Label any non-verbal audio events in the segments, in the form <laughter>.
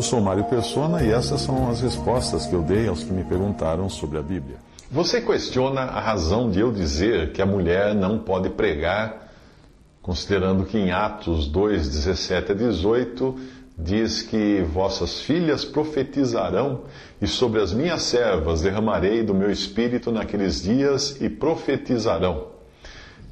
Eu sou Mário Persona e essas são as respostas que eu dei aos que me perguntaram sobre a Bíblia. Você questiona a razão de eu dizer que a mulher não pode pregar, considerando que em Atos 2, 17 a 18 diz que vossas filhas profetizarão, e sobre as minhas servas derramarei do meu espírito naqueles dias e profetizarão.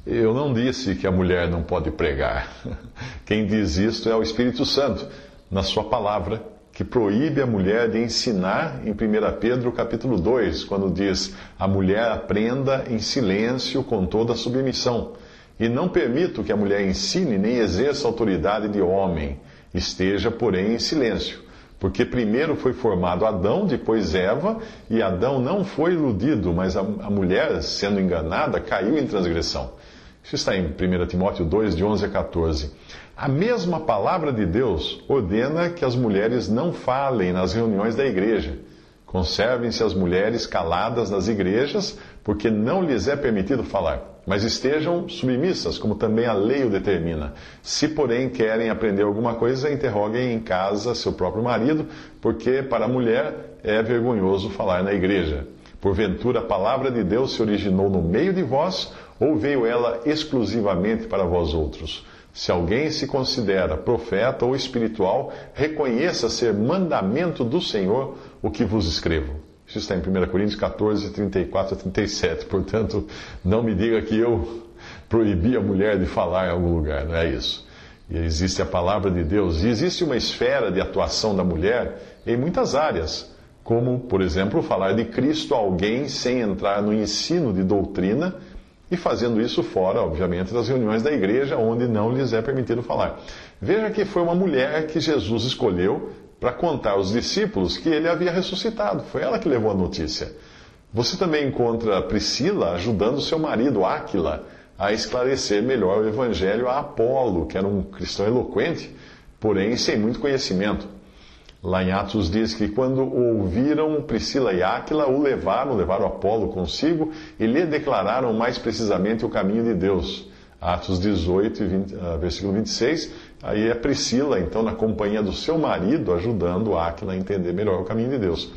Eu não disse que a mulher não pode pregar. <laughs> Quem diz isto é o Espírito Santo, na sua palavra, que proíbe a mulher de ensinar em 1 Pedro capítulo 2, quando diz: "A mulher aprenda em silêncio com toda submissão, e não permito que a mulher ensine nem exerça autoridade de homem." Esteja, porém, em silêncio, porque primeiro foi formado Adão, depois Eva, e Adão não foi iludido, mas a, a mulher, sendo enganada, caiu em transgressão. Isso está em 1 Timóteo 2, de 11 a 14. A mesma palavra de Deus ordena que as mulheres não falem nas reuniões da igreja. Conservem-se as mulheres caladas nas igrejas, porque não lhes é permitido falar mas estejam submissas, como também a lei o determina. Se, porém, querem aprender alguma coisa, interroguem em casa seu próprio marido, porque para a mulher é vergonhoso falar na igreja. Porventura, a palavra de Deus se originou no meio de vós, ou veio ela exclusivamente para vós outros? Se alguém se considera profeta ou espiritual, reconheça ser mandamento do Senhor o que vos escrevo. Isso está em 1 Coríntios 14, 34 a 37. Portanto, não me diga que eu proibi a mulher de falar em algum lugar, não é isso. E existe a palavra de Deus. E existe uma esfera de atuação da mulher em muitas áreas, como, por exemplo, falar de Cristo a alguém sem entrar no ensino de doutrina e fazendo isso fora, obviamente, das reuniões da igreja, onde não lhes é permitido falar. Veja que foi uma mulher que Jesus escolheu para contar aos discípulos que ele havia ressuscitado. Foi ela que levou a notícia. Você também encontra Priscila ajudando seu marido, Áquila, a esclarecer melhor o evangelho a Apolo, que era um cristão eloquente, porém sem muito conhecimento. Lá em Atos diz que quando ouviram Priscila e Áquila, o levaram, levaram Apolo consigo e lhe declararam mais precisamente o caminho de Deus. Atos 18, 20, uh, versículo 26, aí é Priscila, então, na companhia do seu marido, ajudando Áquila a entender melhor o caminho de Deus.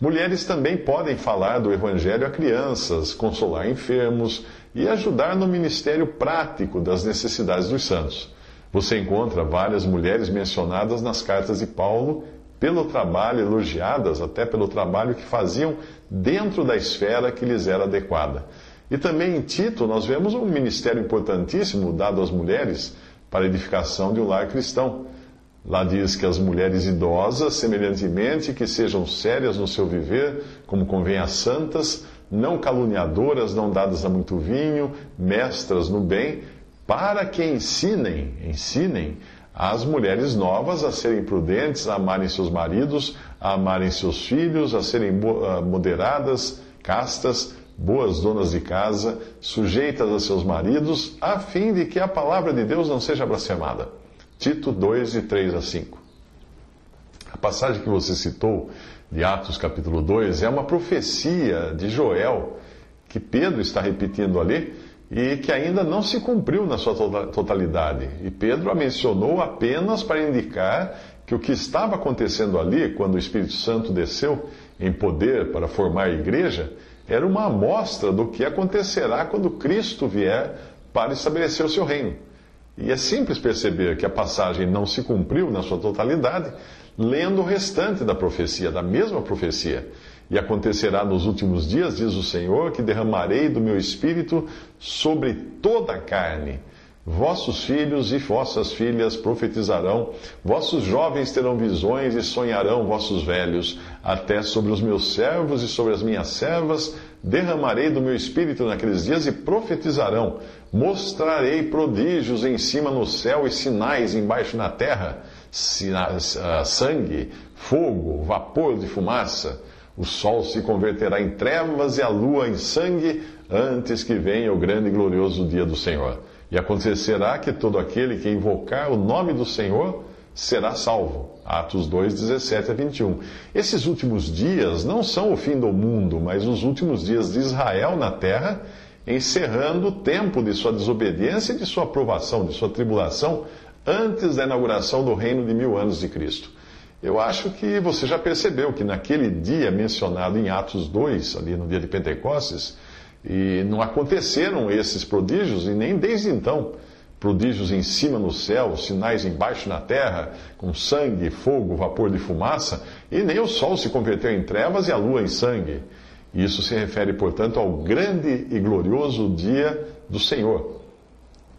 Mulheres também podem falar do Evangelho a crianças, consolar enfermos e ajudar no ministério prático das necessidades dos santos. Você encontra várias mulheres mencionadas nas cartas de Paulo pelo trabalho, elogiadas até pelo trabalho que faziam dentro da esfera que lhes era adequada. E também em Tito, nós vemos um ministério importantíssimo dado às mulheres para a edificação de um lar cristão. Lá diz que as mulheres idosas, semelhantemente, que sejam sérias no seu viver, como convém às santas, não caluniadoras, não dadas a muito vinho, mestras no bem, para que ensinem, ensinem as mulheres novas a serem prudentes, a amarem seus maridos, a amarem seus filhos, a serem moderadas, castas, boas donas de casa, sujeitas a seus maridos, a fim de que a palavra de Deus não seja blasfemada. Tito 2, de 3 a 5. A passagem que você citou, de Atos capítulo 2, é uma profecia de Joel, que Pedro está repetindo ali, e que ainda não se cumpriu na sua tota-, totalidade. E Pedro a mencionou apenas para indicar que o que estava acontecendo ali, quando o Espírito Santo desceu em poder para formar a igreja, era uma amostra do que acontecerá quando Cristo vier para estabelecer o seu reino. E é simples perceber que a passagem não se cumpriu na sua totalidade, lendo o restante da profecia, da mesma profecia. E acontecerá nos últimos dias, diz o Senhor, que derramarei do meu espírito sobre toda a carne. Vossos filhos e vossas filhas profetizarão, vossos jovens terão visões e sonharão vossos velhos, até sobre os meus servos e sobre as minhas servas derramarei do meu espírito naqueles dias e profetizarão. Mostrarei prodígios em cima no céu e sinais embaixo na terra: ah, sangue, fogo, vapor de fumaça. O sol se converterá em trevas e a lua em sangue antes que venha o grande e glorioso dia do Senhor. E acontecerá que todo aquele que invocar o nome do Senhor será salvo. Atos 2, 17 a 21. Esses últimos dias não são o fim do mundo, mas os últimos dias de Israel na terra, encerrando o tempo de sua desobediência e de sua aprovação, de sua tribulação, antes da inauguração do reino de mil anos de Cristo. Eu acho que você já percebeu que naquele dia mencionado em Atos 2, ali no dia de Pentecostes, e não aconteceram esses prodígios, e nem desde então. Prodígios em cima no céu, sinais embaixo na terra, com sangue, fogo, vapor de fumaça, e nem o sol se converteu em trevas e a lua em sangue. Isso se refere, portanto, ao grande e glorioso dia do Senhor.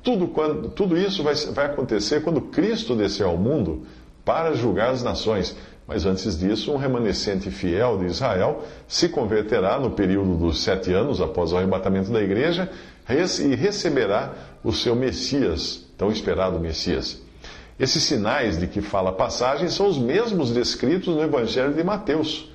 Tudo, quando, tudo isso vai, vai acontecer quando Cristo descer ao mundo para julgar as nações. Mas antes disso, um remanescente fiel de Israel se converterá no período dos sete anos após o arrebatamento da igreja e receberá o seu Messias, tão esperado Messias. Esses sinais de que fala a passagem são os mesmos descritos no Evangelho de Mateus,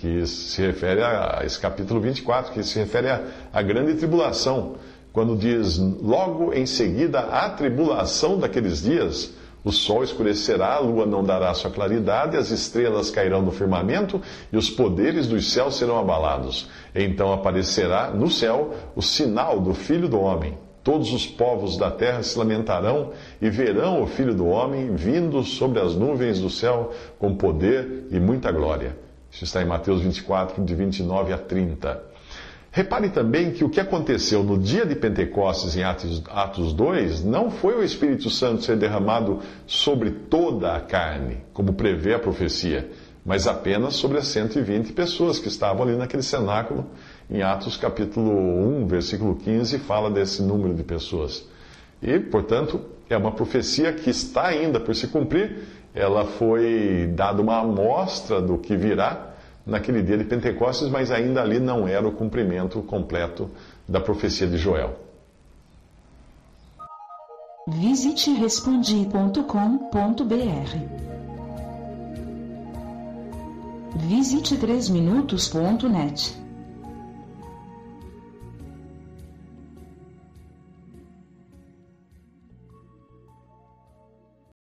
que se refere a esse capítulo 24, que se refere à grande tribulação, quando diz: Logo em seguida a tribulação daqueles dias o sol escurecerá, a lua não dará sua claridade, as estrelas cairão do firmamento e os poderes dos céus serão abalados. Então aparecerá no céu o sinal do Filho do Homem. Todos os povos da terra se lamentarão e verão o Filho do Homem vindo sobre as nuvens do céu com poder e muita glória. Isso está em Mateus 24, de 29 a 30. Repare também que o que aconteceu no dia de Pentecostes, em Atos, Atos 2, não foi o Espírito Santo ser derramado sobre toda a carne, como prevê a profecia, mas apenas sobre as 120 pessoas que estavam ali naquele cenáculo. Em Atos capítulo 1, versículo 15, fala desse número de pessoas. E, portanto, é uma profecia que está ainda por se cumprir. Ela foi dada uma amostra do que virá naquele dia de Pentecostes, mas ainda ali não era o cumprimento completo da profecia de Joel. Visite respondi.com.br. Visite 3minutos.net.